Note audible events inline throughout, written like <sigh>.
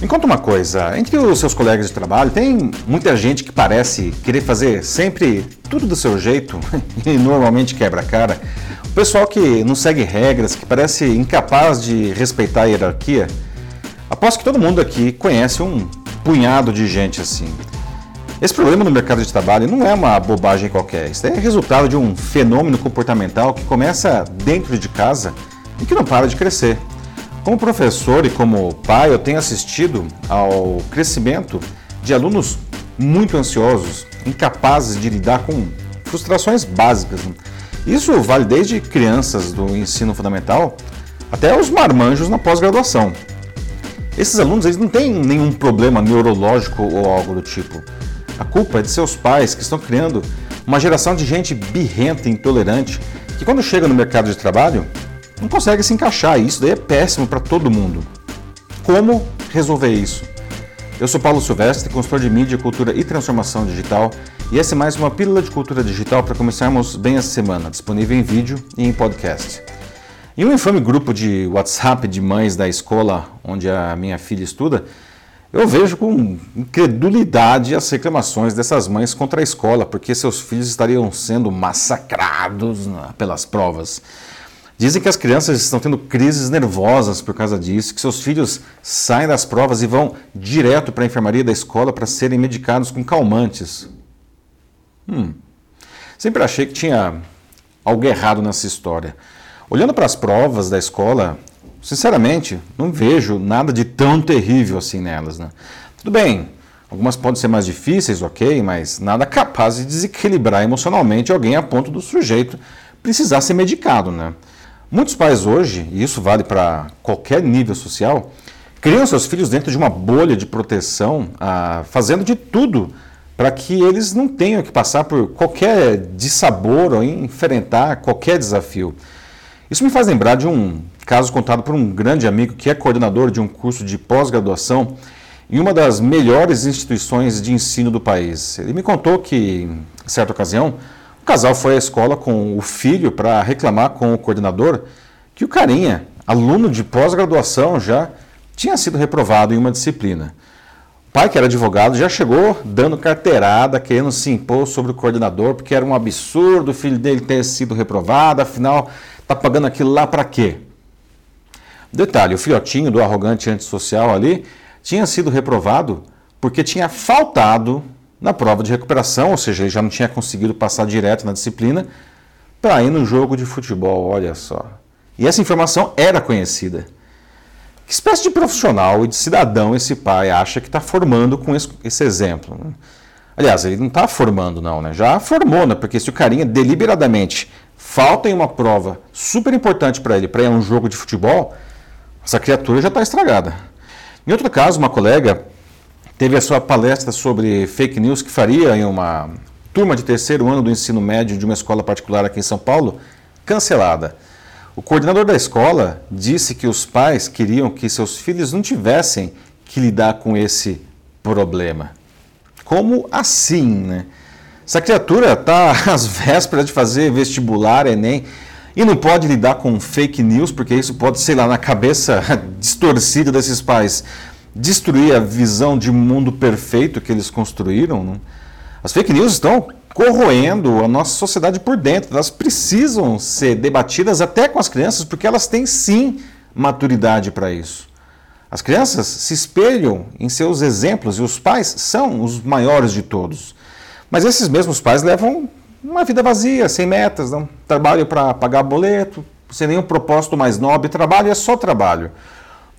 Me conta uma coisa, entre os seus colegas de trabalho, tem muita gente que parece querer fazer sempre tudo do seu jeito <laughs> e normalmente quebra a cara. O pessoal que não segue regras, que parece incapaz de respeitar a hierarquia. Aposto que todo mundo aqui conhece um punhado de gente assim. Esse problema no mercado de trabalho não é uma bobagem qualquer, isso é resultado de um fenômeno comportamental que começa dentro de casa e que não para de crescer. Como professor e como pai, eu tenho assistido ao crescimento de alunos muito ansiosos, incapazes de lidar com frustrações básicas. Isso vale desde crianças do ensino fundamental até os marmanjos na pós-graduação. Esses alunos eles não têm nenhum problema neurológico ou algo do tipo. A culpa é de seus pais que estão criando uma geração de gente birrenta e intolerante que quando chega no mercado de trabalho não consegue se encaixar. E isso daí é péssimo para todo mundo. Como resolver isso? Eu sou Paulo Silvestre, consultor de mídia, cultura e transformação digital, e essa é mais uma pílula de cultura digital para começarmos bem essa semana, disponível em vídeo e em podcast. Em um infame grupo de WhatsApp de mães da escola onde a minha filha estuda, eu vejo com incredulidade as reclamações dessas mães contra a escola, porque seus filhos estariam sendo massacrados pelas provas. Dizem que as crianças estão tendo crises nervosas por causa disso, que seus filhos saem das provas e vão direto para a enfermaria da escola para serem medicados com calmantes. Hum. Sempre achei que tinha algo errado nessa história. Olhando para as provas da escola, sinceramente, não vejo nada de tão terrível assim nelas. Né? Tudo bem, algumas podem ser mais difíceis, ok, mas nada capaz de desequilibrar emocionalmente alguém a ponto do sujeito precisar ser medicado. Né? Muitos pais hoje, e isso vale para qualquer nível social, criam seus filhos dentro de uma bolha de proteção, ah, fazendo de tudo para que eles não tenham que passar por qualquer dissabor ou enfrentar qualquer desafio. Isso me faz lembrar de um caso contado por um grande amigo que é coordenador de um curso de pós-graduação em uma das melhores instituições de ensino do país. Ele me contou que, em certa ocasião, casal foi à escola com o filho para reclamar com o coordenador que o carinha, aluno de pós-graduação já, tinha sido reprovado em uma disciplina. O pai, que era advogado, já chegou dando carteirada, querendo se impor sobre o coordenador, porque era um absurdo o filho dele ter sido reprovado, afinal, está pagando aquilo lá para quê? Detalhe, o filhotinho do arrogante antissocial ali tinha sido reprovado porque tinha faltado na prova de recuperação, ou seja, ele já não tinha conseguido passar direto na disciplina, para ir no jogo de futebol, olha só. E essa informação era conhecida. Que espécie de profissional e de cidadão esse pai acha que está formando com esse, exemplo? Aliás, ele não está formando, não, né? Já formou, né? Porque se o carinha deliberadamente falta em uma prova super importante para ele, para ir a um jogo de futebol, essa criatura já está estragada. Em outro caso, uma colega teve a sua palestra sobre fake news que faria em uma turma de terceiro ano do ensino médio de uma escola particular aqui em São Paulo, cancelada. O coordenador da escola disse que os pais queriam que seus filhos não tivessem que lidar com esse problema. Como assim, né? Essa criatura está <laughs> às vésperas de fazer vestibular, Enem, e não pode lidar com fake news, porque isso pode, sei lá, na cabeça <laughs> distorcida desses pais, destruir a visão de mundo perfeito que eles construíram. Não? As fake news estão corroendo a nossa sociedade por dentro. Elas precisam ser debatidas até com as crianças, porque elas têm sim maturidade para isso. As crianças se espelham em seus exemplos e os pais são os maiores de todos. Mas esses mesmos pais levam uma vida vazia, sem metas, não trabalho para pagar boleto, sem nenhum propósito mais nobre, trabalho é só trabalho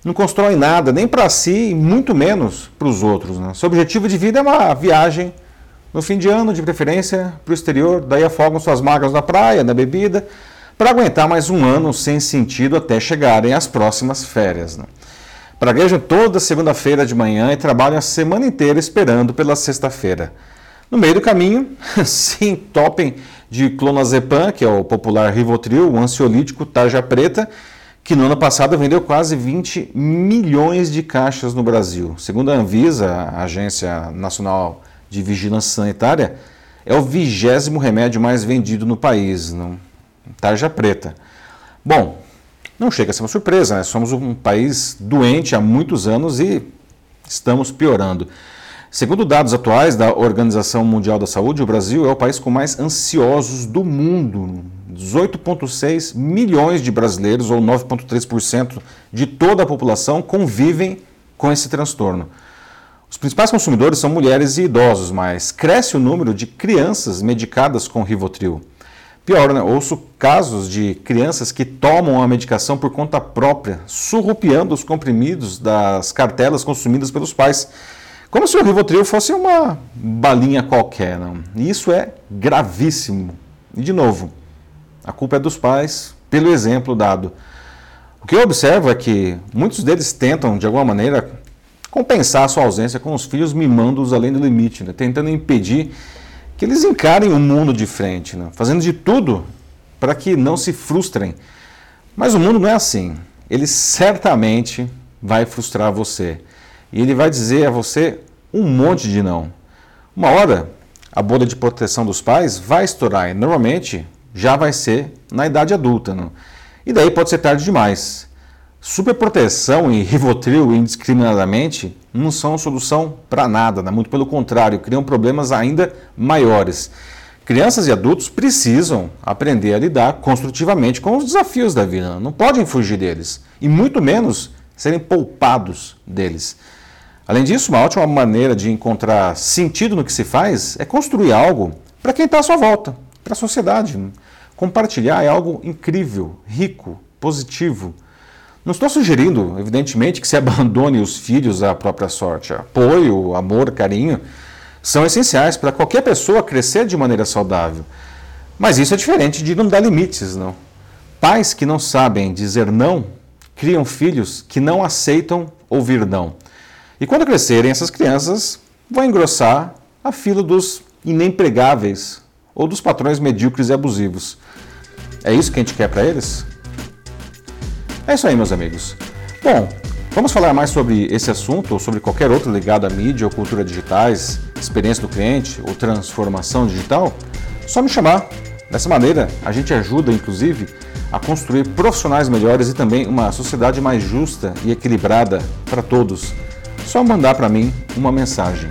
não constrói nada, nem para si, e muito menos para os outros. Né? Seu objetivo de vida é uma viagem no fim de ano, de preferência, para o exterior, daí afogam suas mágoas na praia, na bebida, para aguentar mais um ano sem sentido até chegarem as próximas férias. Né? Praguejam toda segunda-feira de manhã e trabalham a semana inteira esperando pela sexta-feira. No meio do caminho, <laughs> se entopem de clonazepam, que é o popular Rivotril, o ansiolítico tarja preta, que no ano passado vendeu quase 20 milhões de caixas no Brasil. Segundo a Anvisa, a Agência Nacional de Vigilância Sanitária, é o vigésimo remédio mais vendido no país, não? tarja preta. Bom, não chega a ser uma surpresa, né? somos um país doente há muitos anos e estamos piorando. Segundo dados atuais da Organização Mundial da Saúde, o Brasil é o país com mais ansiosos do mundo. 18,6 milhões de brasileiros, ou 9,3% de toda a população, convivem com esse transtorno. Os principais consumidores são mulheres e idosos, mas cresce o número de crianças medicadas com Rivotril. Pior, né? ouço casos de crianças que tomam a medicação por conta própria, surrupiando os comprimidos das cartelas consumidas pelos pais. Como se o Rivotril fosse uma balinha qualquer. Não? E isso é gravíssimo. E, de novo, a culpa é dos pais pelo exemplo dado. O que eu observo é que muitos deles tentam, de alguma maneira, compensar a sua ausência com os filhos mimando-os além do limite, né? tentando impedir que eles encarem o mundo de frente, né? fazendo de tudo para que não se frustrem. Mas o mundo não é assim. Ele certamente vai frustrar você. E ele vai dizer a você um monte de não. Uma hora, a bolha de proteção dos pais vai estourar e normalmente já vai ser na idade adulta. Não? E daí pode ser tarde demais. Superproteção e Rivotril indiscriminadamente não são solução para nada, né? muito pelo contrário, criam problemas ainda maiores. Crianças e adultos precisam aprender a lidar construtivamente com os desafios da vida, não podem fugir deles e muito menos serem poupados deles. Além disso, uma ótima maneira de encontrar sentido no que se faz é construir algo para quem está à sua volta, para a sociedade. Compartilhar é algo incrível, rico, positivo. Não estou sugerindo, evidentemente, que se abandone os filhos à própria sorte. Apoio, amor, carinho são essenciais para qualquer pessoa crescer de maneira saudável. Mas isso é diferente de não dar limites, não. Pais que não sabem dizer não criam filhos que não aceitam ouvir não. E quando crescerem, essas crianças vão engrossar a fila dos inempregáveis ou dos patrões medíocres e abusivos. É isso que a gente quer para eles? É isso aí, meus amigos. Bom, vamos falar mais sobre esse assunto ou sobre qualquer outro ligado à mídia ou cultura digitais, experiência do cliente ou transformação digital? Só me chamar. Dessa maneira, a gente ajuda, inclusive, a construir profissionais melhores e também uma sociedade mais justa e equilibrada para todos só mandar para mim uma mensagem.